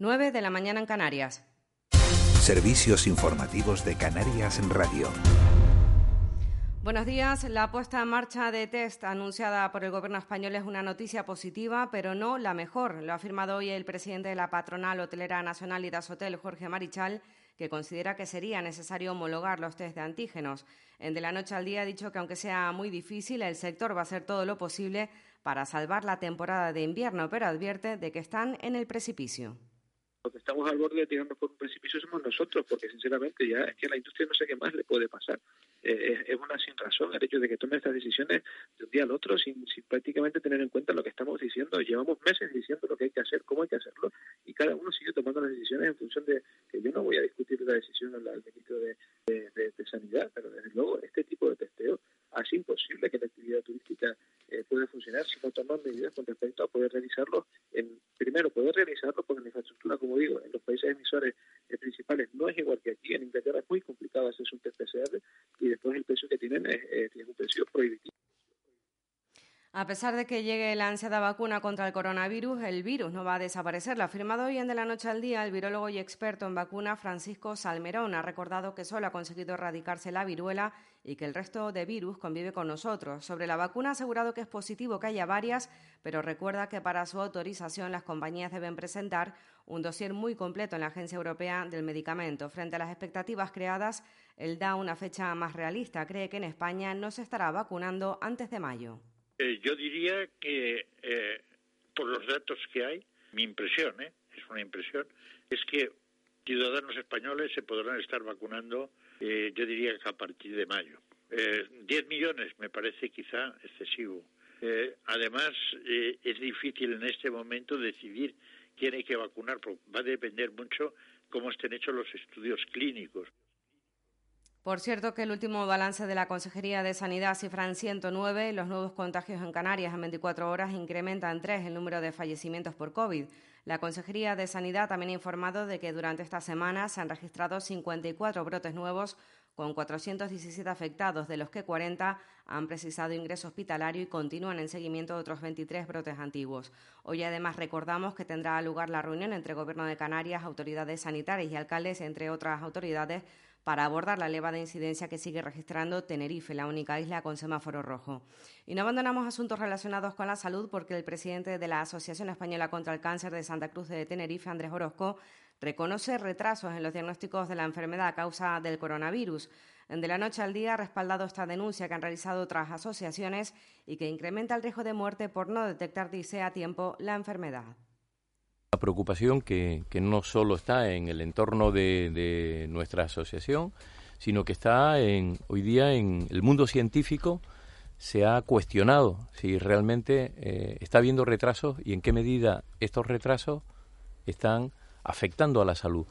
9 de la mañana en Canarias. Servicios informativos de Canarias en Radio. Buenos días. La puesta en marcha de test anunciada por el Gobierno español es una noticia positiva, pero no la mejor. Lo ha afirmado hoy el presidente de la patronal hotelera nacional y Hotel, Jorge Marichal, que considera que sería necesario homologar los test de antígenos. En De la noche al día ha dicho que aunque sea muy difícil, el sector va a hacer todo lo posible para salvar la temporada de invierno, pero advierte de que están en el precipicio que estamos al borde de tirarnos por un precipicio somos nosotros, porque sinceramente ya es que la industria no sé qué más le puede pasar. Eh, es, una sin razón el hecho de que tome estas decisiones de un día al otro sin, prácticamente tener en cuenta lo que estamos diciendo. Llevamos meses diciendo lo que hay que hacer, cómo hay que hacerlo, y cada uno sigue tomando las decisiones en función de que yo no voy a discutir la decisión al, ministro de, Sanidad, pero desde luego este tipo de testeo hace imposible que la actividad turística eh, pueda funcionar si no toman medidas con respecto a poder realizarlo. En, primero, poder realizarlo porque la infraestructura, como digo, en los países emisores eh, principales no es igual que aquí. En Inglaterra es muy complicado hacer un test PCR y después el precio que tienen es, un precio prohibitivo. A pesar de que llegue la ansiada vacuna contra el coronavirus, el virus no va a desaparecer. Lo ha afirmado hoy en De la Noche al Día el virólogo y experto en vacuna Francisco Salmerón. Ha recordado que solo ha conseguido erradicarse la viruela y que el resto de virus convive con nosotros. Sobre la vacuna ha asegurado que es positivo que haya varias, pero recuerda que para su autorización las compañías deben presentar un dossier muy completo en la Agencia Europea del Medicamento. Frente a las expectativas creadas, él da una fecha más realista. Cree que en España no se estará vacunando antes de mayo. Eh, yo diría que eh, por los datos que hay, mi impresión, ¿eh? es una impresión, es que ciudadanos españoles se podrán estar vacunando, yo diría que a partir de mayo. Diez millones me parece quizá excesivo. además, es difícil en este momento decidir quién hay que vacunar, porque va a depender mucho cómo estén hechos los estudios clínicos. Por cierto, que el último balance de la Consejería de Sanidad cifra 109 los nuevos contagios en Canarias en 24 horas incrementan en 3 el número de fallecimientos por COVID. La Consejería de Sanidad también ha informado de que durante esta semana se han registrado 54 brotes nuevos con 417 afectados, de los que 40 han precisado ingreso hospitalario y continúan en seguimiento otros 23 brotes antiguos. Hoy además recordamos que tendrá lugar la reunión entre Gobierno de Canarias, autoridades sanitarias y alcaldes, entre otras autoridades, para abordar la elevada incidencia que sigue registrando Tenerife, la única isla con semáforo rojo. Y no abandonamos asuntos relacionados con la salud porque el presidente de la Asociación Española contra el Cáncer de Santa Cruz de Tenerife, Andrés Orozco, reconoce retrasos en los diagnósticos de la enfermedad a causa del coronavirus. De la noche al día ha respaldado esta denuncia que han realizado otras asociaciones y que incrementa el riesgo de muerte por no detectar, dice, a tiempo la enfermedad. La preocupación que, no solo está en el entorno de, nuestra asociación, sino que está en, hoy día en el mundo científico, se ha cuestionado si realmente eh, está habiendo retrasos y en qué medida estos retrasos están afectando a la salud.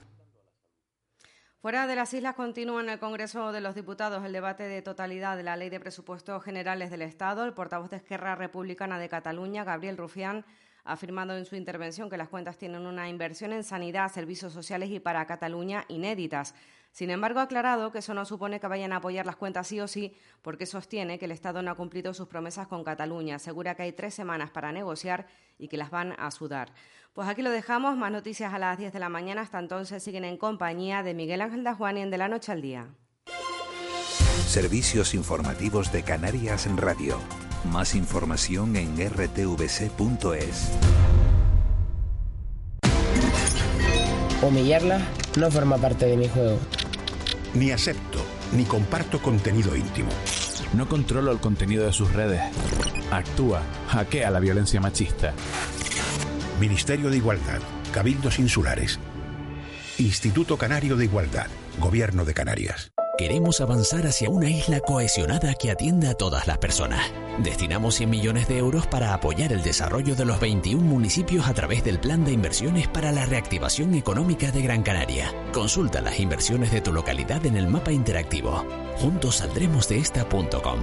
Fuera de las islas continúa en el Congreso de los Diputados el debate de totalidad de la Ley de Presupuestos Generales del Estado. El portavoz de Esquerra Republicana de Cataluña, Gabriel Rufián, ha afirmado en su intervención que las cuentas tienen una inversión en sanidad, servicios sociales y para Cataluña inéditas. Sin embargo, ha aclarado que eso no supone que vayan a apoyar las cuentas sí o sí, porque sostiene que el Estado no ha cumplido sus promesas con Cataluña. Asegura que hay tres semanas para negociar y que las van a sudar. Pues aquí lo dejamos. Más noticias a las 10 de la mañana. Hasta entonces siguen en compañía de Miguel Ángel Dajuani en De la Noche al Día. Servicios informativos de Canarias en Radio. Más información en rtvc.es. Humillarla no forma parte de mi juego. Ni acepto, ni comparto contenido íntimo. No controlo el contenido de sus redes. Actúa, hackea la violencia machista. Ministerio de Igualdad, Cabildos Insulares. Instituto Canario de Igualdad, Gobierno de Canarias. Queremos avanzar hacia una isla cohesionada que atienda a todas las personas. Destinamos 100 millones de euros para apoyar el desarrollo de los 21 municipios a través del Plan de Inversiones para la Reactivación Económica de Gran Canaria. Consulta las inversiones de tu localidad en el mapa interactivo. Juntos saldremos de esta.com.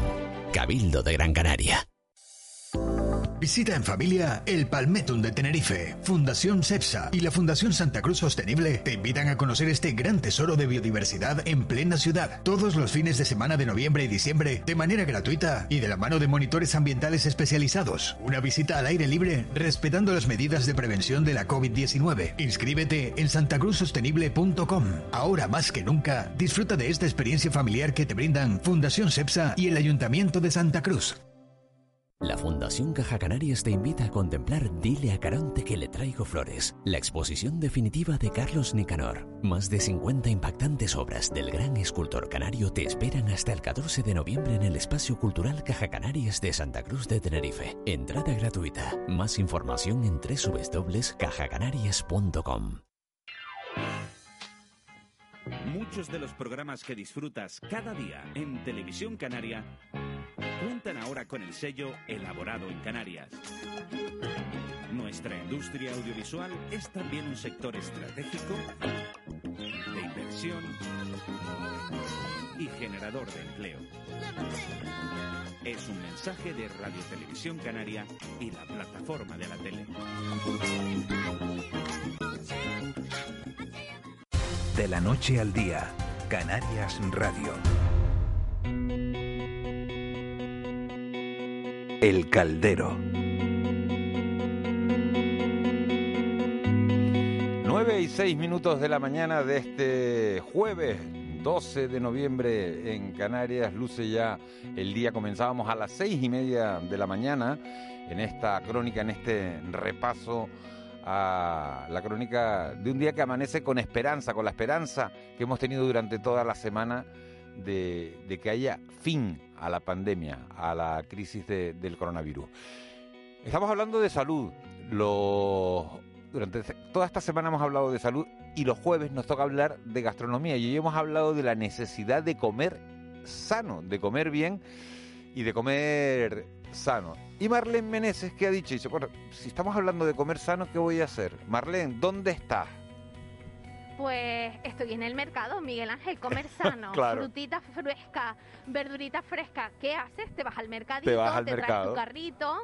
Cabildo de Gran Canaria. Visita en familia el Palmetum de Tenerife. Fundación CEPSA y la Fundación Santa Cruz Sostenible te invitan a conocer este gran tesoro de biodiversidad en plena ciudad. Todos los fines de semana de noviembre y diciembre, de manera gratuita y de la mano de monitores ambientales especializados. Una visita al aire libre respetando las medidas de prevención de la COVID-19. Inscríbete en santacruzsostenible.com. Ahora más que nunca, disfruta de esta experiencia familiar que te brindan Fundación CEPSA y el Ayuntamiento de Santa Cruz. La Fundación Caja Canarias te invita a contemplar Dile a Caronte que le traigo flores, la exposición definitiva de Carlos Nicanor. Más de 50 impactantes obras del gran escultor canario te esperan hasta el 14 de noviembre en el Espacio Cultural Caja Canarias de Santa Cruz de Tenerife. Entrada gratuita. Más información en www.cajacanarias.com. Muchos de los programas que disfrutas cada día en Televisión Canaria cuentan ahora con el sello Elaborado en Canarias. Nuestra industria audiovisual es también un sector estratégico de inversión y generador de empleo. Es un mensaje de Radio Televisión Canaria y la plataforma de la tele. De la noche al día, Canarias Radio. El Caldero. 9 y 6 minutos de la mañana de este jueves 12 de noviembre en Canarias. Luce ya el día. Comenzábamos a las seis y media de la mañana en esta crónica, en este repaso a la crónica de un día que amanece con esperanza, con la esperanza que hemos tenido durante toda la semana de, que haya fin a la pandemia, a la crisis de- del coronavirus. Estamos hablando de salud. Los, durante toda esta semana hemos hablado de salud y los jueves nos toca hablar de gastronomía. Y hoy hemos hablado de la necesidad de comer sano, de comer bien y de comer sano. Y Marlene Meneses, ¿qué ha dicho? Dice, bueno, si estamos hablando de comer sano, ¿qué voy a hacer? Marlene, ¿dónde estás? Pues estoy en el mercado, Miguel Ángel, comer sano, Claro. frutita fresca, verdurita fresca. ¿Qué haces? Te vas al mercadito, Te vas al traes mercado. tu carrito,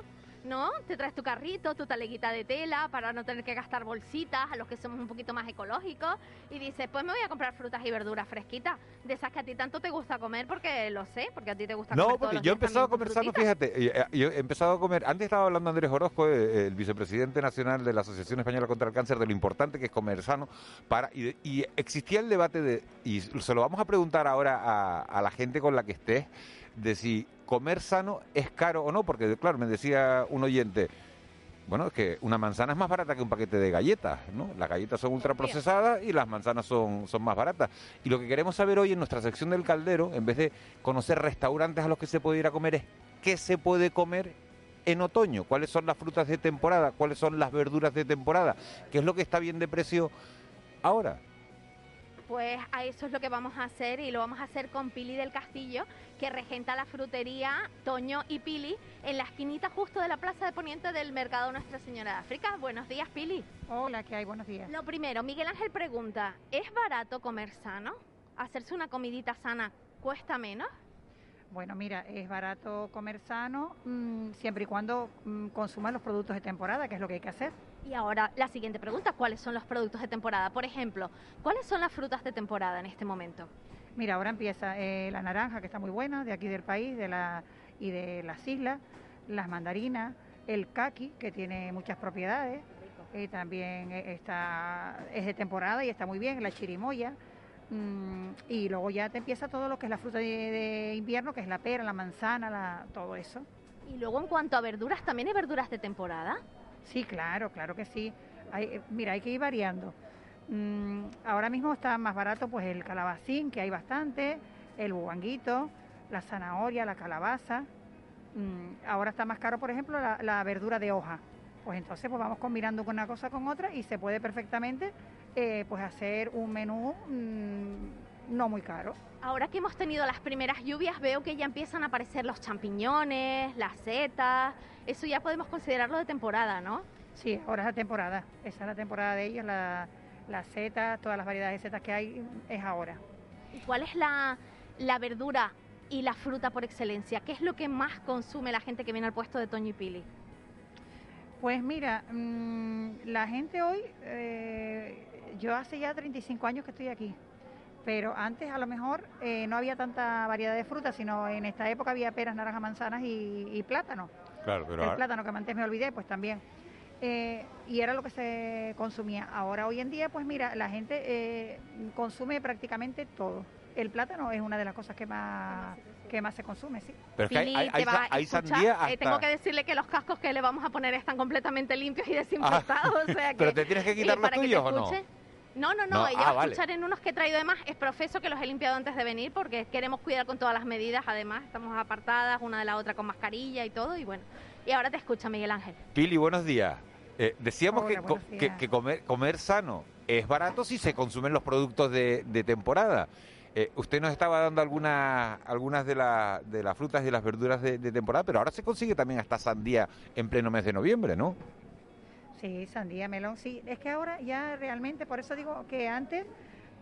¿no? Te traes tu carrito, tu taleguita de tela para no tener que gastar bolsitas a los que somos un poquito más ecológicos y dices, pues me voy a comprar frutas y verduras fresquitas, de esas que a ti tanto te gusta comer porque lo sé, porque a ti te gusta No, comer todos porque yo he empezado frutita. fíjate, eh, yo he empezado a comer, antes estaba hablando Andrés Orozco, eh, el vicepresidente nacional de la Asociación Española contra el Cáncer, de lo importante que es comer sano, para y, y existía el debate de, y se lo vamos a preguntar ahora a, a la gente con la que estés, de si comer sano es caro o no, porque claro, me decía un oyente, bueno, es que una manzana es más barata que un paquete de galletas, ¿no? Las galletas son ultraprocesadas y las manzanas son, son más baratas. Y lo que queremos saber hoy en nuestra sección del caldero, en vez de conocer restaurantes a los que se puede ir a comer, es qué se puede comer en otoño, cuáles son las frutas de temporada, cuáles son las verduras de temporada, qué es lo que está bien de precio ahora. Pues a eso es lo que vamos a hacer y lo vamos a hacer con Pili del Castillo, que regenta la frutería Toño y Pili en la esquinita justo de la Plaza de Poniente del Mercado Nuestra Señora de África. Buenos días, Pili. Hola, ¿qué hay? Buenos días. Lo primero, Miguel Ángel pregunta, ¿es barato comer sano? ¿Hacerse una comidita sana cuesta menos? Bueno, mira, es barato comer sano mm, siempre y cuando mm, consumas los productos de temporada, que es lo que hay que hacer. Y ahora la siguiente pregunta, ¿cuáles son los productos de temporada? Por ejemplo, ¿cuáles son las frutas de temporada en este momento? Mira, ahora empieza eh, la naranja, que está muy buena, de aquí del país de la, y de las islas, las mandarinas, el caqui, que tiene muchas propiedades, eh, también eh, está, es de temporada y está muy bien, la chirimoya, y luego ya te empieza todo lo que es la fruta de, de invierno, que es la pera, la manzana, la, todo eso. Y luego en cuanto a verduras, ¿también hay verduras de temporada? Sí, claro, claro que sí. Hay- eh, mira, hay que ir variando. Mm, ahora mismo está más barato pues el calabacín, que hay bastante, el bubanguito, la zanahoria, la calabaza. Mm, ahora está más caro, por ejemplo, la, la verdura de hoja. Pues entonces pues vamos combinando una cosa con otra y se puede perfectamente eh, pues hacer un menú mm, no muy caro. Ahora que hemos tenido las primeras lluvias, veo que ya empiezan a aparecer los champiñones, las setas. Eso ya podemos considerarlo de temporada, ¿no? Sí, ahora es la temporada. Esa es la temporada de ellos, la, las setas, todas las variedades de setas que hay es ahora. ¿Y cuál es la, la verdura y la fruta por excelencia? ¿Qué es lo que más consume la gente que viene al puesto de Toño y Pili? Pues mira, mm, la gente hoy, eh, yo hace ya 35 años que estoy aquí, pero antes a lo mejor eh, no había tanta variedad de frutas, sino en esta época había peras, naranjas, manzanas y, y plátano. Claro, pero el ahora- plátano que antes me olvidé, pues también. Eh, y era lo que se consumía. Ahora, hoy en día, pues mira, la gente eh, consume prácticamente todo. El plátano es una de las cosas que más, que más se consume, sí. Pero es que hay, sandía Eh, tengo que decirle que los cascos que le vamos a poner están completamente limpios y desinfectados. o sea que, ¿Pero te tienes que quitar los tuyos o no? No, no, no, No, ella ah, va a vale. escuchar en unos que he traído además. Es profeso que los he limpiado antes de venir porque queremos cuidar con todas las medidas. Además, estamos apartadas una de la otra con mascarilla y todo. Y bueno, y ahora te escucha Miguel Ángel. Pili, buenos días. Eh, decíamos Hola, que, co- buenos que, días. que comer, comer sano es barato si se consumen los productos de, de temporada. Eh, usted nos estaba dando algunas algunas de, la- de las frutas y de las verduras de, de temporada, pero ahora se consigue también hasta sandía en pleno mes de noviembre, ¿no? Sí, sandía, melón, sí. Es que ahora ya realmente, por eso digo que antes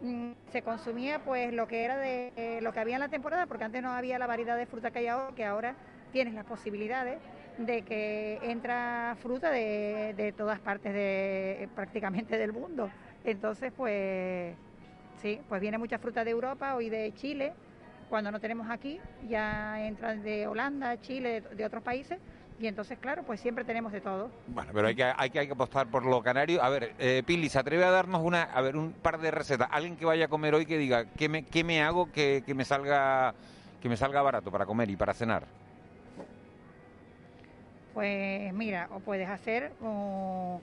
mm, se consumía pues lo que era de eh, lo que había en la temporada, porque antes no había la variedad de fruta que hay ahora, que ahora tienes las posibilidades de que entra fruta de, de todas partes de prácticamente del mundo. Entonces, pues sí, pues viene mucha fruta de Europa o y de Chile. Cuando no tenemos aquí, ya entran de Holanda, Chile, de, de otros países. Y entonces, claro, pues siempre tenemos de todo. Bueno, pero hay que, hay que, hay que apostar por lo canario. A ver, eh, Pili, ¿se atreve a darnos una, a ver, un par de recetas? Alguien que vaya a comer hoy que diga, ¿qué me, qué me hago que, que me salga que me salga barato para comer y para cenar? Pues mira, o puedes hacer uh,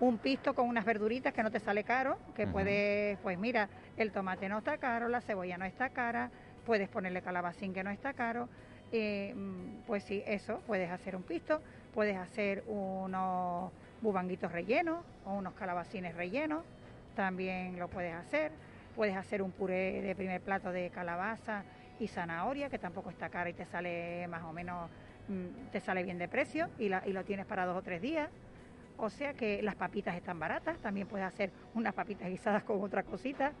un pisto con unas verduritas que no te sale caro, que puedes, pues mira, el tomate no está caro, la cebolla no está cara, puedes ponerle calabacín que no está caro, eh, mm, pues sí, eso, puedes hacer un pisto, puedes hacer unos bubanguitos rellenos o unos calabacines rellenos, también lo puedes hacer, puedes hacer un puré de primer plato de calabaza y zanahoria, que tampoco está cara y te sale más o menos, mm, te sale bien de precio y, la- y lo tienes para dos o tres días. O sea que las papitas están baratas, también puedes hacer unas papitas guisadas con otra cosita.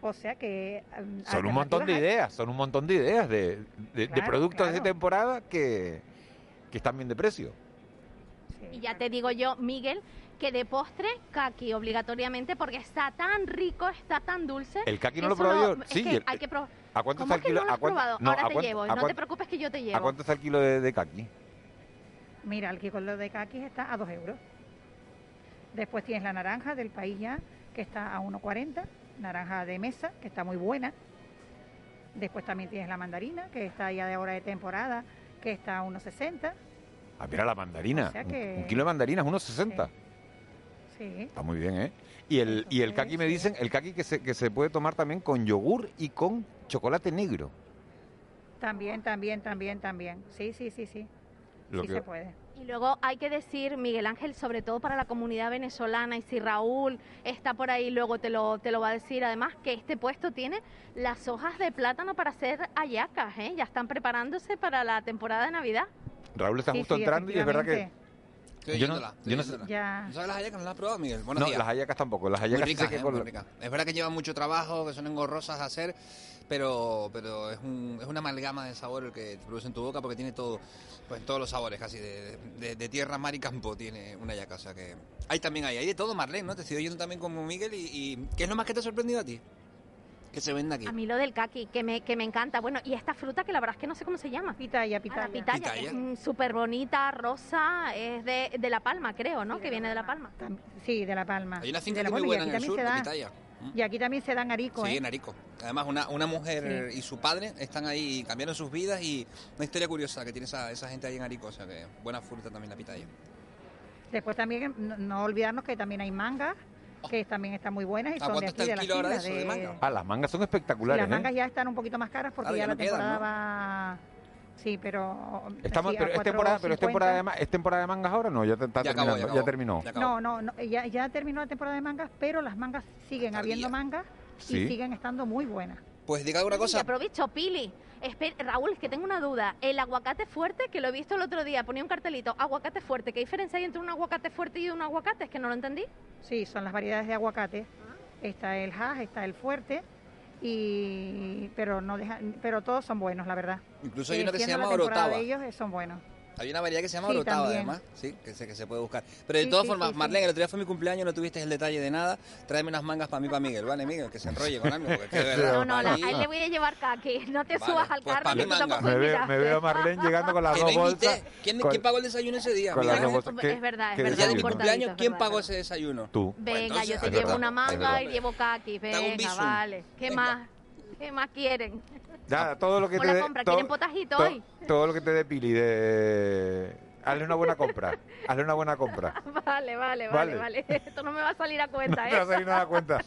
O sea que... mm, Son un montón de ideas, son un montón de ideas de, de- de Claro, productos de temporada que, que están bien de precio. Y ya te digo yo, Miguel, que de postre, kaki obligatoriamente, porque está tan rico, está tan dulce. El kaki que no lo probado yo. es Sí, que el- hay que probar. ¿A cuánto ¿Cómo está el kilo? no lo ¿A has cuánto- probado? no, Ahora ¿a te cuánto- llevo, a no te preocupes que yo te ¿A llevo. cuánto está el kilo de, de kaki? Mira, el kilo de kakis está a 2 euros. Después tienes la naranja del país ya, que está a 1,40. Naranja de mesa, que está muy buena. Después también tienes la mandarina, que está ya de hora de temporada, que está a 1,60. Ah, mira la mandarina. O sea Un- que- un, kilo de mandarinas, unos 60. Sí. Está muy bien, ¿eh? Y el, y el kaki me dicen, el kaki que se, que se puede tomar también con yogur y con chocolate negro. También, también, también, también. Sí, sí, sí, sí. Lo sí que- se puede. Y luego hay que decir, Miguel Ángel, sobre todo para la comunidad venezolana, y si Raúl está por ahí, luego te lo, te lo va a decir, además, que este puesto tiene las hojas de plátano para hacer hallacas, ¿eh? Ya están preparándose para la temporada de Navidad. Raúl está Sí, justo sí, entrando y es verdad que... Estoy Yo no- oyéndola, estoy yo no sé- oyéndola. Ya. ¿No sabes las hallacas? ¿No las has probado, Miguel? Buenos no, días. las hallacas tampoco. Las Muy hallacas sí ricas, sé que ¿eh? con Muy la- ricas. Es verdad que llevan mucho trabajo, que son engorrosas de hacer, pero, pero es, un, es una amalgama de sabor el que te produce en tu boca porque tiene todo, pues todos los sabores casi, de, de- de tierra, mar y campo tiene una hallaca. O sea que hay también hay, hay de todo, Marlene, ¿no? Te estoy oyendo también como Miguel y, y ¿qué es lo más que te ha sorprendido a ti? Que se vende aquí. A mí lo del kaki, que me, que me encanta. Bueno, y esta fruta que la verdad es que no sé cómo se llama. Pitaya, pitaya. la pitaya, que Pitaya. es mm, súper bonita, rosa, es de, de La Palma, creo, ¿no? que viene de La Palma. Sí, de La Palma. Hay una finca que es muy y buena en aquí el sur, también de Pitaya. Y aquí también se dan arico, Sí, ¿eh? en Arico. Además, una, una mujer y su padre están ahí, cambiaron sus vidas y una historia curiosa que tiene esa, esa gente ahí en Arico. O sea que buena fruta también la pitaya. Después también, no, no olvidarnos que también hay mangas, que también están muy buenas y ¿A son de aquí, está el de la kilo ahora de isla, eso, de manga? Ah, las mangas son Sí, espectaculares, las mangas ¿eh? ya están un poquito más caras porque Claro, ya ya la no quedan, temporada ¿no? va... Sí, pero... Estamos, sí, pero, es temporada, pero es 4,50. temporada, de, ¿es temporada de mangas ahora? No, ya, te- está Ya acabó, ya terminó. Ya. No, no, no, ya, ya terminó la temporada de mangas, pero las mangas siguen habiendo mangas Sí. y siguen estando muy buenas. Pues diga una Y cosa. aprovecho, Pili. Espe- Raúl, es que tengo una duda. El aguacate fuerte, que lo he visto el otro día, ponía un cartelito, aguacate fuerte. ¿Qué diferencia hay entre un aguacate fuerte y un aguacate? Es que no lo entendí. Sí, son las variedades de aguacate. Está el hash, está el fuerte, y pero no deja, pero todos son buenos, la verdad. Incluso hay Eh, uno que se llama la temporada orotava. de ellos eh, son buenos. Hay una variedad que se llama Sí, también. además, sí, que se, que se puede buscar. Pero de Sí, todas sí, formas, sí, sí. Marlene, el otro día fue mi cumpleaños, no tuviste el detalle de nada. Tráeme unas mangas para mí, para Miguel, ¿vale, Miguel? Que se enrolle con algo, porque es que verdad. No, no, la- ahí- le voy a llevar kaki. No te Vale, subas al pues carro Me veo, me veo a Marlene llegando con las dos bolsas. ¿Quién, con- quién pagó el desayuno ese día? con las dos bolsas. ¿Qué- Es verdad, es verdad. El día de mi desayuno? cumpleaños, ¿quién pagó ese desayuno? Tú. Venga, entonces, yo te llevo una manga y llevo un Venga, vale. ¿Qué más? ¿Qué más quieren? Ya, todo lo que te la dé- compra, todo- ¿quieren potajito to- hoy? Todo lo que te dé Pili de... Hazle una buena compra. Hazle una buena compra. Vale, vale, Vale. vale. Esto no me va a salir a cuenta, No te va a ¿eh? salir nada a cuenta.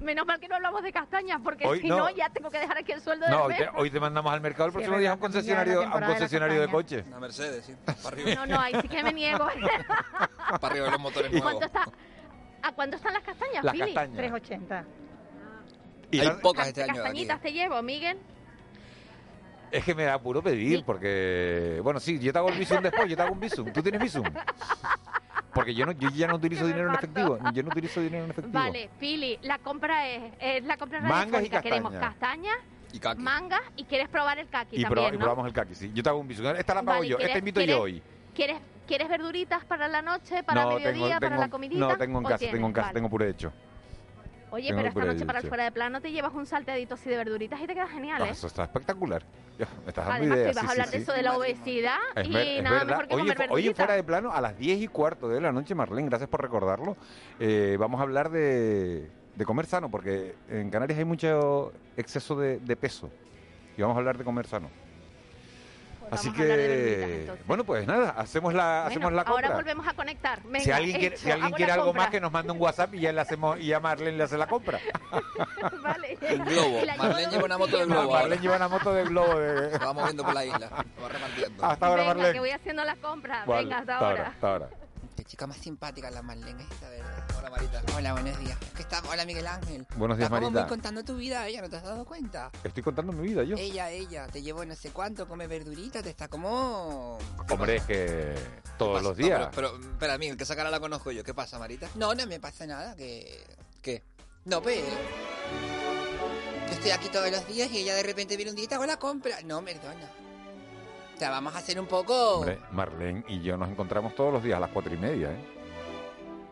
Menos mal que no hablamos de castañas, porque Hoy si no. no, ya tengo que dejar aquí el sueldo No, del hoy te, hoy te mandamos al mercado el Sí, próximo día a un concesionario, a un de concesionario de coches. Una Mercedes, sí. Para arriba. No, no, ahí sí que me niego. Para arriba de los motores nuevos. ¿Cuánto está? ¿A cuánto están las castañas, Las Pili? castañas. 380. Y Hay la- pocas este año aquí. Castañitas te llevo, Miguel. Es que me da puro pedir, Sí. porque... Bueno, sí, yo te hago el visum después, yo te hago un visum. ¿Tú tienes visum? Porque yo, no, yo ya no utilizo dinero en efectivo. Yo no utilizo dinero en efectivo. Vale, Pili, la compra es, es la compra Mangas y radiofónica. Queremos castañas. Y kaki. mangas y quieres probar el kaki Y, también, proba- y ¿no? probamos el kaki, sí. Yo te hago un visum. Esta la pago Vale, yo, ¿quieres- esta invito quieres- yo hoy. ¿Quieres, ¿Quieres verduritas para la noche, para no, mediodía, tengo, para tengo- la comidita? no, tengo en ¿O casa, tienes? tengo en casa, Vale. tengo puré hecho. Oye, tengo pero esta noche para el fuera de plano te llevas un salteadito así de verduritas y te queda genial, ¿eh? eso está espectacular. Me estás dando Además, ideas. ibas sí, a hablar sí, de sí. eso de la obesidad Es, y es nada verdad. mejor que Hoy, comer en- hoy en verduritas. Fuera de Plano, a las 10 y cuarto de la noche, Marlene, gracias por recordarlo, eh, vamos a hablar de, de comer sano, porque en Canarias hay mucho exceso de, de peso. Y vamos a hablar de comer sano. Así vamos que, bueno, pues nada, hacemos la, Bueno, hacemos la ahora compra. volvemos a conectar. Venga, si alguien quiere, hecho, si alguien quiere algo compra. más, que nos mande un WhatsApp y ya le hacemos y a Marlene le hace la compra. Vale. Un globo. Marlene lleva una moto de globo. Marlene ahora. lleva una moto de globo de... Se va moviendo por la isla. Se va repartiendo. Hasta ahora, Venga, Marlene. que voy haciendo la compra. Vale, Venga, hasta hasta ahora. hasta ahora. Qué chica más simpática la Marlene esta, ¿verdad? Hola, Marita. Hola, buenos días. Que está... Hola, Miguel Ángel. Buenos días, Marita. muy contando tu vida ella, ¿no te has dado cuenta? Estoy contando mi vida yo. Ella, ella, te llevo no sé cuánto, come verduritas, te está como... Hombre, es que todos los No, días. pero, pero, espera, Miguel, que esa cara la conozco yo. ¿Qué pasa, Marita? No, no me pasa nada, que... ¿Qué? No, pero... Yo estoy aquí todos los días y ella de repente viene un día y te hago la compra. No, perdona. O sea, vamos a hacer un poco... Hombre, Marlene y yo nos encontramos todos los días a las cuatro y media, ¿eh?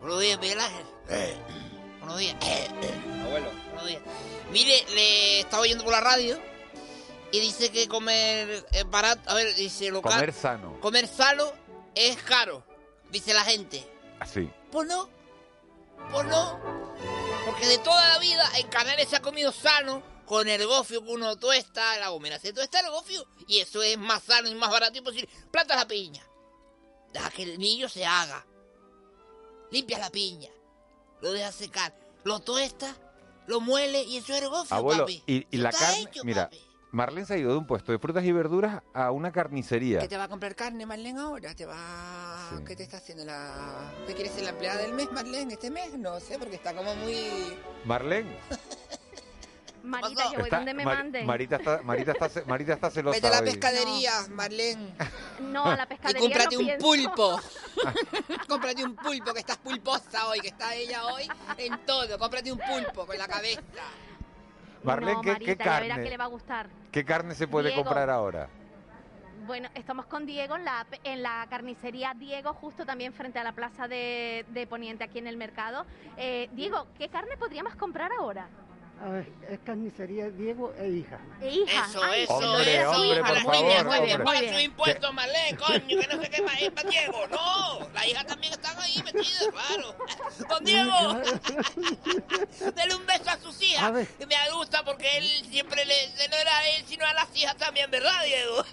Buenos días, Miguel Ángel. Buenos días. Abuelo. Buenos días. Mire, le estaba oyendo por la radio y dice que comer barato. A ver, dice local. Comer sano. comer sano es caro, dice la gente. Así. Pues no. Pues no. Porque de toda la vida en Canarias se ha comido sano con el gofio que uno tuesta, la gomera se tuesta el gofio y eso es más sano y más barato imposible. Plantas la piña. Deja que el niño se haga. Limpias la piña. Lo dejas secar. Lo tuesta, lo muele y eso es gofio, Abuelo, papi. y, la carne... hecho, Mira, papi. Marlene se ha ido de un puesto de frutas y verduras a una carnicería. ¿Qué te va a comprar carne, Marlene, ahora? ¿Te va... Sí. ¿Qué te está haciendo la...? ¿Qué quieres ser la empleada del mes, Marlene, este mes? No sé, porque está como muy... Marlene. Marita, yo voy está- donde me Mar- manden. Marita está, Marita está, ce- Marita está celosa Vete a la pescadería, Marlene. No, a la Y pescadería cómprate no un pienso. pulpo. cómprate un pulpo, que estás pulposa hoy, que está ella hoy en todo. Cómprate un pulpo con la cabeza. Marlene, no, ¿qué, Marita, qué ya verá carne? que le va a gustar. ¿Qué carne se puede Diego. comprar ahora? Bueno, estamos con Diego en la, en la carnicería Diego, justo también frente a la plaza de, de Poniente, aquí en el mercado. Eh, Diego, ¿qué carne podríamos comprar ahora? A ver, es carnicería Diego e hija. E hija. Eso, Ay, eso, Hombre, eso. hombre, por muy bien, favor, muy bien. Muy bien. impuestos, Marlene, coño, que no sé qué más es para Diego. No, la hija también están ahí metidas, claro. Don Diego, me gusta porque él siempre le, no era a él, sino a las hijas también, ¿verdad, Diego?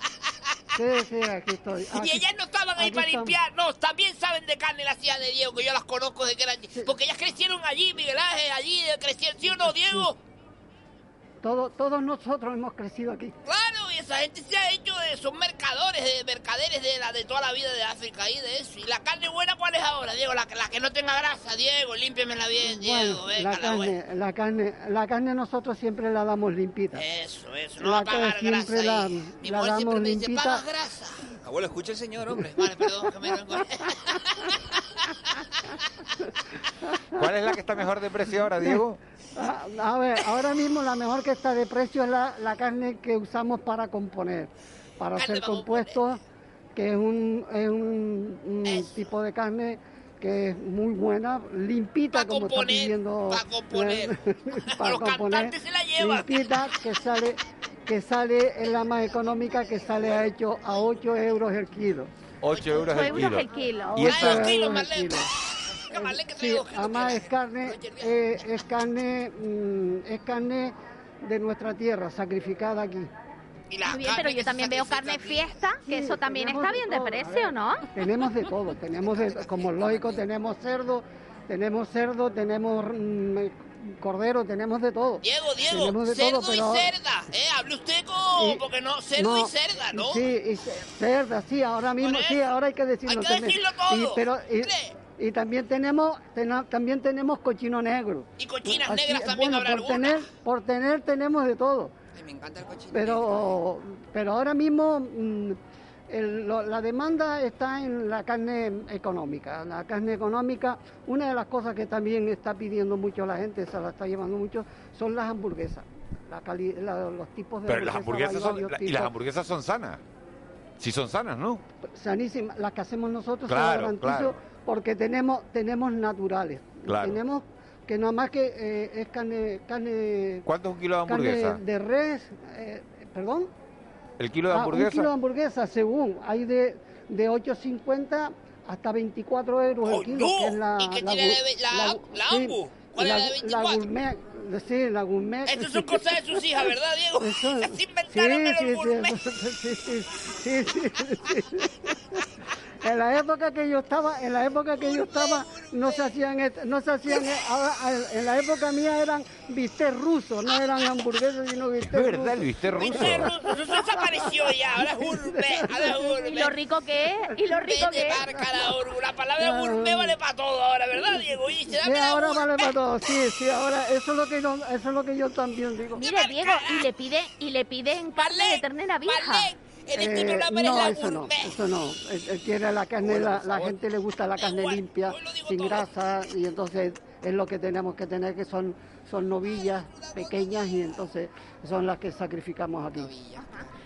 Sí, sí, aquí estoy. Y ellas no estaban ahí para limpiar, no, también saben de carne las hijas de Diego, que yo las conozco desde que eran... Porque ellas crecieron allí, Miguel Ángel, allí, crecieron, ¿sí o no, Diego? Todo- todos nosotros hemos crecido aquí. Claro, esa gente se ha hecho de, son mercadores, de mercaderes de la de toda la vida de África y de eso. ¿Y la carne buena cuál es ahora, Diego? La, la que no tenga grasa, Diego, límpiamela bien, Diego, Bueno, venga, la carne, la carne, la carne nosotros siempre la damos limpita. Eso, eso, no La va a pagar grasa la-. Mi la mujer siempre damos me dice, limpita. pagas grasa. Abuelo, escucha el señor, hombre. Vale, perdón, que me. ¿Cuál es la que está mejor de precio ahora, Diego? A, a ver, ahora mismo la mejor que está de precio es la, la carne que usamos para componer, para Carne hacer compuestos, que es un, es un, un tipo de carne que es muy buena, limpita, como está pidiendo. Para componer. para Los componer, se la llevan. limpita, que sale, que sale, es la más económica, que sale a, hecho a 8 euros el kilo. 8 euros el euros kilo. el kilo. Y Ocho eso, euros el kilo. Sí, además es carne, eh, es carne, mm, es carne de nuestra tierra, sacrificada aquí. Muy bien, pero yo también veo carne fiesta, que eso también está bien de todo, precio, ver, ¿no? Tenemos de todo, tenemos de, como lógico, tenemos cerdo, tenemos cerdo, tenemos mm, cordero, tenemos de todo. Diego, Diego, tenemos de cerdo todo, y pero- cerda, ¿eh? Hable usted con... Y- porque no, cerdo no, y cerda, ¿no? Sí, y ce- cerda, sí, ahora mismo, sí, ahora hay que decirlo. Hay que decirlo todo, Y, pero, y, y también tenemos, tena- también tenemos cochino negro. Y cochinas Aquí, negras también bueno, habrá por alguna. tener, por tener tenemos de todo. Me encanta el cochino. Pero, pero ahora mismo mm, el- lo- la demanda está en la carne económica. La carne económica, una de las cosas que también está pidiendo mucho la gente, se la está llevando mucho, son las hamburguesas. La cali- la- los tipos de pero las hamburguesas, son, y las hamburguesas son sanas. Sí son sanas, ¿no? sanísimas, las que hacemos nosotros, se Claro, lo garantizo, claro. Porque tenemos, tenemos naturales. Claro. Tenemos que nada más que eh, es carne, carne, ¿Cuánto es un kilo de carne hamburguesa? de res, eh, perdón. ¿El kilo de Ah, hamburguesa? un kilo de hamburguesa, según, hay de, de 8.50 hasta 24 euros el kilo, que es la... ¿Y qué la tiene gu- la- la- la sí, ambu? ¿Cuál es la, la de la 24? gourmet, sí, la gourmet. Estas son cosas de sus hijas, ¿verdad, Diego? Eso- Se inventaron sí, el sí, gourmet. sí, sí, sí, sí, sí, sí. En la época que yo estaba, en la época que yo estaba, no se hacían, no se hacían, eh, ahora, en la época mía eran bistec rusos, no eran hamburguesas, sino bistec Es verdad, el bistec ruso. Eso desapareció ya, ahora es ahora. Y lo rico que es, y lo rico que es. La palabra gourmet vale para todo ahora, ¿verdad, Diego? Y Sí, ahora vale para todo, sí, sí, ahora eso es lo que yo, eso es lo que yo también digo. Mire, Diego, y le pide, y le piden carne de ternera vieja. En Eh, este programa eres no, la eso no, eso no. Eh, eh, Quiere la carne, la, la gente le gusta la carne limpia, sin grasa, y entonces es lo que tenemos que tener, que son, son novillas pequeñas, y entonces son las que sacrificamos aquí.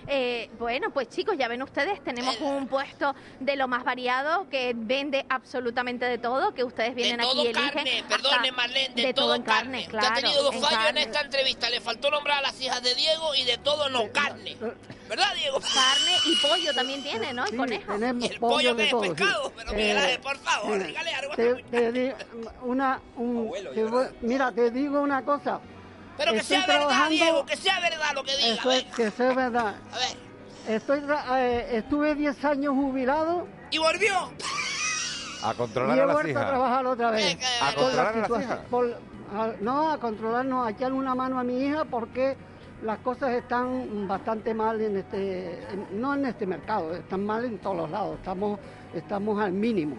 Eh, bueno, pues chicos, ya ven ustedes, tenemos un puesto de lo más variado que vende absolutamente de todo, que ustedes vienen de aquí todo y eligen. carne, hasta- perdone Marlene, de, de todo, todo en carne. carne, claro, ha tenido dos en fallos en carne. esta entrevista. Le faltó nombrar a las hijas de Diego y de todo no carne. ¿Verdad, Diego? Carne y pollo también tiene, ¿no? Y Sí, conejo. tenemos el pollo de que es todo, sí. pescado, pero Eh, Miguel Ángel, por favor, mira, dígale algo. te, te di- una, un- te voy- mira, te digo una cosa. Pero que Estoy sea verdad, trabajando- Diego, que sea verdad lo que diga. Eso es, que sea verdad. A ver. Estoy, eh, estuve 10 años jubilado Y volvió. A y controlar he a las vuelto a trabajar otra vez. ¿A Por la controlar a las situación- hijas? por- a- no, a controlar, no, a echarle una mano a mi hija porque las cosas están bastante mal en este, en- no en este mercado, están mal en todos los lados, estamos, estamos al mínimo.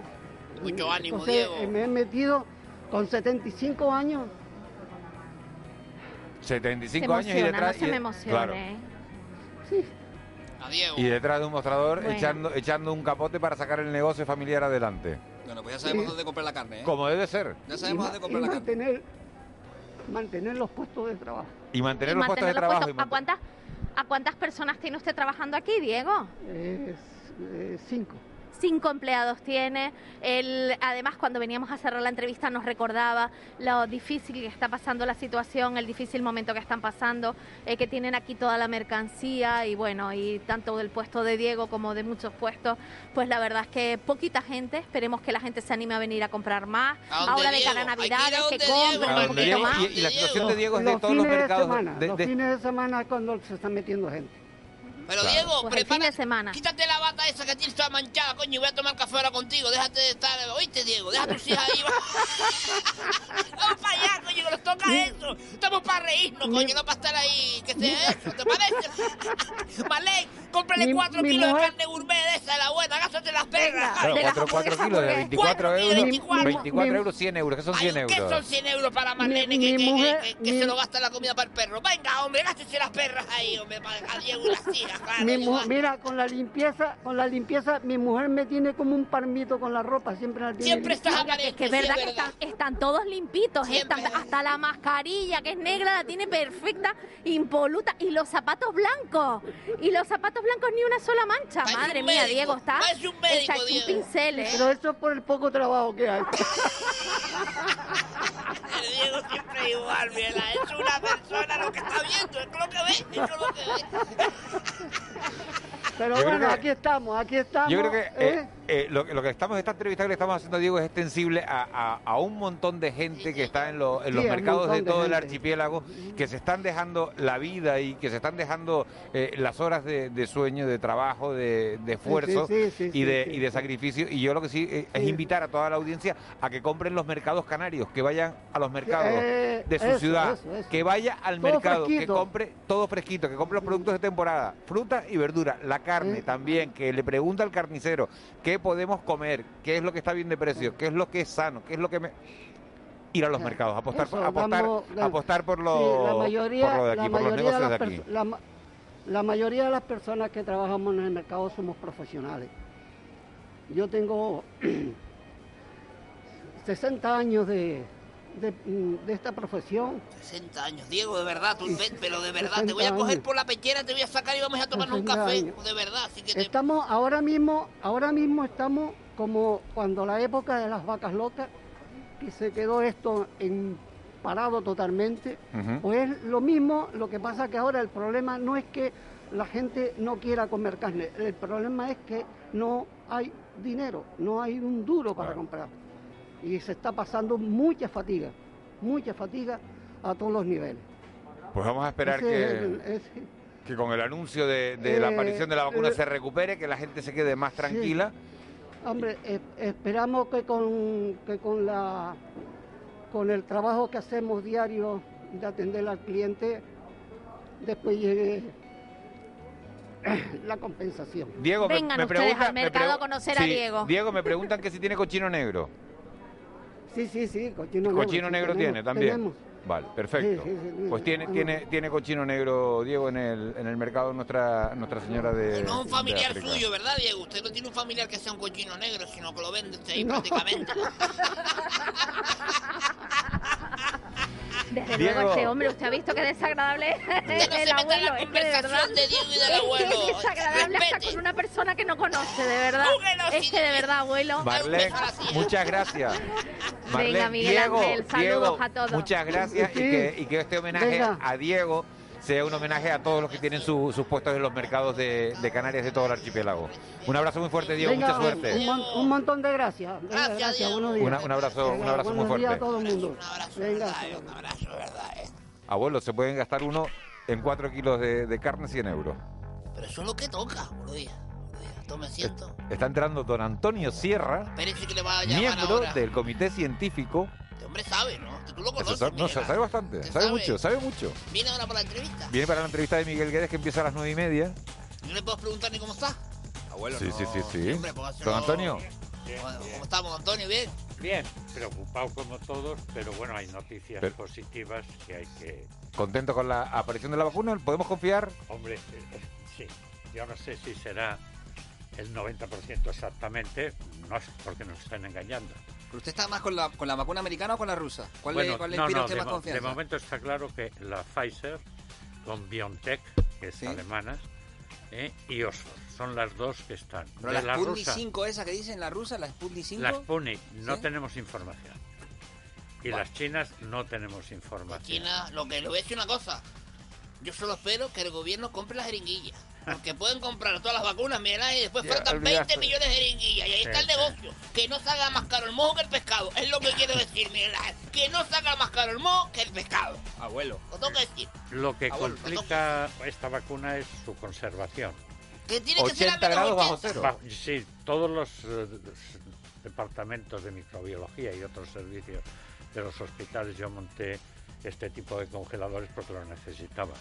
Mucho ánimo, Entonces, Diego. eh, me he metido con 75 años 75 se años y emociona, detrás. no se y- me emocione. claro. Diego. Y detrás de un mostrador Bueno. echando, echando un capote para sacar el negocio familiar adelante. Bueno, pues ya sabemos dónde comprar la carne, ¿eh? Como debe ser. Ya sabemos dónde y comprar la carne. mantener, mantener los puestos de trabajo. Y mantener Y los puestos de mantener los trabajo. y puestos. ¿A cuántas, ¿A cuántas personas tiene usted trabajando aquí, Diego? Es, eh, cinco. Cinco empleados tiene. Él, además, cuando veníamos a cerrar la entrevista, nos recordaba lo difícil que está pasando la situación, el difícil momento que están pasando, eh, que tienen aquí toda la mercancía y bueno, y tanto del puesto de Diego como de muchos puestos, pues la verdad es que poquita gente. Esperemos que la gente se anime a venir a comprar más. ¿A dónde, Ahora de cara a Navidades, que compren un poquito más. y, y la situación de Diego es de los todos los mercados. de semana, de- los fines de semana es cuando se está metiendo gente. Pero Claro. Diego, Pues el fin prepara. de semana. Quítate la bata esa que tienes toda manchada, coño, y voy a tomar café ahora contigo. Déjate de estar. ¿Oíste, Diego? Deja a tus hijas ahí. va. Vamos para allá, coño, que nos toca eso. Estamos para reírnos, coño, no para estar ahí. Que sea eso, ¿te parece? Malek, cómprale Mi- cuatro mi kilos de carne gourmet de esa, la buena. Gástate las perras. Claro, de las 4, hamburguesas, kilos de porque- 24 cuatro kilos, euros. 24. 24 Mi- euros, 100 euros, que son Ay, 100 ¿Qué euros. son 100 euros para Marlene Mi- que, mi que- mujer- que- que mi- se lo gasta la comida para el perro? Venga, hombre, gástese las perras ahí, hombre, para Diego las hijas, claro. Mi mira, con la limpieza, con la limpieza, mi mujer me tiene como un palmito con la ropa, siempre la tiene Siempre estás Oiga, que es que es sí, verdad que están, están todos limpitos, hasta la mascarilla que es negra la tiene perfecta, impoluta, y los zapatos blancos, y los zapatos blancos, blancos, ni una sola mancha. Parece Madre mía, médico, Diego, está parece un médico, está hecho un Diego. pincel, ¿eh? Pero eso es por el poco trabajo que hay. El Diego siempre igual, mira, es una persona lo que está viendo, es lo que ve, es lo que ve. Pero Yo bueno, que- aquí estamos, aquí estamos. Yo creo que ¿eh? eh, eh, lo, que- lo que estamos, esta entrevista que le estamos haciendo, Diego, es extensible a, a- a un montón de gente que está en, lo- en los Sí, mercados de todo el archipiélago, que se están dejando la vida y que se están dejando eh, las horas de, de sueño, de trabajo, de, de esfuerzo sí, sí, y, de, y de sacrificio. Y yo lo que sí eh, es invitar a toda la audiencia a que compren los mercados canarios, que vayan a los mercados de su eso, ciudad, eso, eso. que vaya al Todo mercado, que compre todo fresquito, que compre los productos de temporada, fruta y verdura, la carne también, que le pregunta al carnicero qué podemos comer, qué es lo que está bien de precio, qué es lo que es sano, qué es lo que me... Ir a los mercados, apostar, por, apostar, damos- da- apostar por, lo, la mayoría, por lo de aquí, la por los de negocios de aquí. la mayoría de las personas que trabajamos en el mercado somos profesionales. Yo tengo 60 años de, de, mm, de esta profesión. 60 años, Diego, de verdad, tú, ves, pero de verdad, te 60 voy a coger años. por la pechera, te voy a sacar y vamos a tomarnos un 60 café, años. de verdad, así que te... Estamos ahora mismo, ahora mismo estamos como cuando la época de las vacas locas, que se quedó esto en parado totalmente. Ujú. Pues es lo mismo, lo que pasa que ahora el problema no es que la gente no quiera comer carne, el problema es que no hay dinero, no hay un duro para comprar. Y se está pasando mucha fatiga, mucha fatiga a todos los niveles. Pues vamos a esperar Ese que, ese- que con el anuncio de, de la Eh, aparición de la vacuna eh, se recupere, que la gente se quede más tranquila. Hombre, es- esperamos que con, que con la con el trabajo que hacemos diario de atender al cliente, después llegue la compensación. Diego, me- Vengan me, ustedes pregunta, al me mercado a conocer a Diego. Diego, me preguntan que si tiene cochino negro. Sí, sí, sí, cochino negro. Cochino sí, negro tenemos, tiene también. tenemos. Vale, perfecto. Sí, sí, sí, Pues tiene, ah, tiene, tiene cochino negro, Diego, en el, en el mercado Nuestra, Nuestra Señora de. No es un familiar suyo, ¿verdad, Diego? Usted no tiene un familiar que sea un cochino negro, sino que lo vende usted ahí No. prácticamente. Desde Diego. luego, este hombre, usted ha visto qué desagradable es no se el meta en la abuelo. Es que de verdad. conversación de Diego y del es abuelo. que es desagradable hasta Respete. con una persona que no conoce, de verdad. Es que de verdad, abuelo. Marlene, muchas gracias. Marlene, Miguel Diego, Ángel, saludos Diego, a todos. Muchas gracias y, Sí. que, y que este homenaje Venga. a Diego sea un homenaje a todos los que tienen su- sus puestos en los mercados de, de Canarias de todo el archipiélago. Un abrazo muy fuerte, Diego, Venga, mucha un, suerte. un mon- un montón de gracias. Venga, gracias, buenos días. Una- un abrazo- un Venga, abrazo muy días a fuerte. todo el mundo. Venga. Abuelo, se pueden gastar uno en 4 kilos de, de carne 100 euros. Pero eso es lo que toca, buenos días. Tome asiento. Está entrando don Antonio Sierra, Espérese que le va a llamar miembro ahora. del comité científico. Este hombre sabe, ¿no? Tú lo conoces, sabe, no, Miguel sabe bastante, ¿Usted sabe sabe? mucho, sabe mucho. Viene ahora para la entrevista. Viene para la entrevista de Miguel Guedes que empieza a las 9 y media. No le puedo preguntar ni cómo está. Abuelo, Sí, no. sí, sí, sí. hombre, póngaselo. Don Antonio, ¿Cómo estamos, Antonio? ¿Bien? Bien, preocupado como todos, pero bueno, hay noticias Pero- positivas que hay que... ¿contento con la aparición de la vacuna? ¿Podemos confiar? Hombre, eh, eh, sí, yo no sé si será el 90% exactamente, no sé, porque nos están engañando. ¿Pero usted está más con la, con la vacuna americana o con la rusa? ¿Cuál, le, Bueno, cuál le no, inspira a no, usted de, más mo- confianza? de momento está claro que la Pfizer con BioNTech, que es Sí. alemana, eh, y Oxford, son las dos que están. Pero de la la Sputnik rusa, 5 esa que dicen la rusa, la Sputnik 5. la Sputnik, no ¿Sí? tenemos información. Y las chinas no tenemos información. China, lo que le voy a decir una cosa. Yo solo espero que el gobierno compre las jeringuillas. Porque pueden comprar todas las vacunas, mira, y después faltan olvidaste. 20 millones de jeringuillas. Y ahí está el negocio. Que no salga más caro el mojo que el pescado. Es lo que quiero decir, Miguel Ángel. Que no salga más caro el mojo que el pescado. Abuelo. Lo tengo que decir. Lo que Abuelo, complica esta vacuna es su conservación. Que tiene que ser a 80 menos grados bajo 80. cero. Sí, todos los eh, departamentos de microbiología y otros servicios de los hospitales yo monté este tipo de congeladores porque lo necesitaba.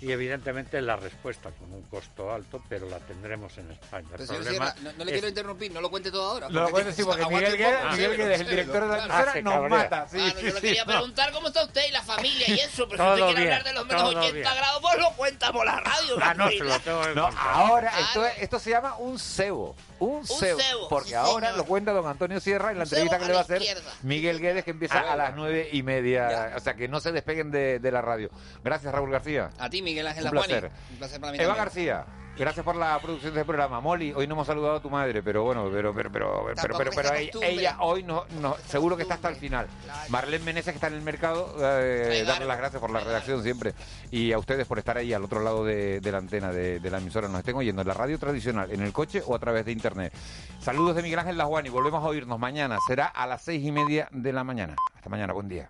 Y evidentemente la respuesta con un costo alto, pero la tendremos en España. El Pero, señor problema Sierra, no, no le es- quiero interrumpir, no lo cuente todo ahora. No lo puedes decir porque Miguel un Guedes, poco, Miguel sí, Guedes, el sí, director de la claro. Ah, emisora, se nos mata. Sí, Ah, no, sí, yo le sí, quería no. preguntar cómo está usted y la familia y eso, pero Todo si usted quiere bien, hablar de los menos todo 80 bien. grados, pues lo cuenta por la radio. Ah, no, se lo tengo que No, ahora Claro. esto, es- esto se llama un cebo. Un, cebo. cebo, Porque sí, ahora señor. lo cuenta don Antonio Sierra en la Un entrevista que a le va a hacer. Miguel Guedes, que empieza Ah, a las nueve y media. O sea, que no se despeguen de, de la radio. Gracias, Raúl García. A ti, Miguel Ángel Un Lajuani. placer. Un placer para mí Eva también. García. Gracias por la producción del programa. Molly, hoy no hemos saludado a tu madre, pero bueno, pero pero pero pero pero, ella, hoy no, no seguro que está hasta el final. Marlene Meneses que está en el mercado, eh, darle las gracias por la redacción siempre y a ustedes por estar ahí al otro lado de, de la antena de, de la emisora. Nos estén oyendo en la radio tradicional, en el coche o a través de internet. Saludos de Miguel Ángel Lajuani. Volvemos a oírnos mañana. Será a las seis y media de la mañana. Hasta mañana. Buen día.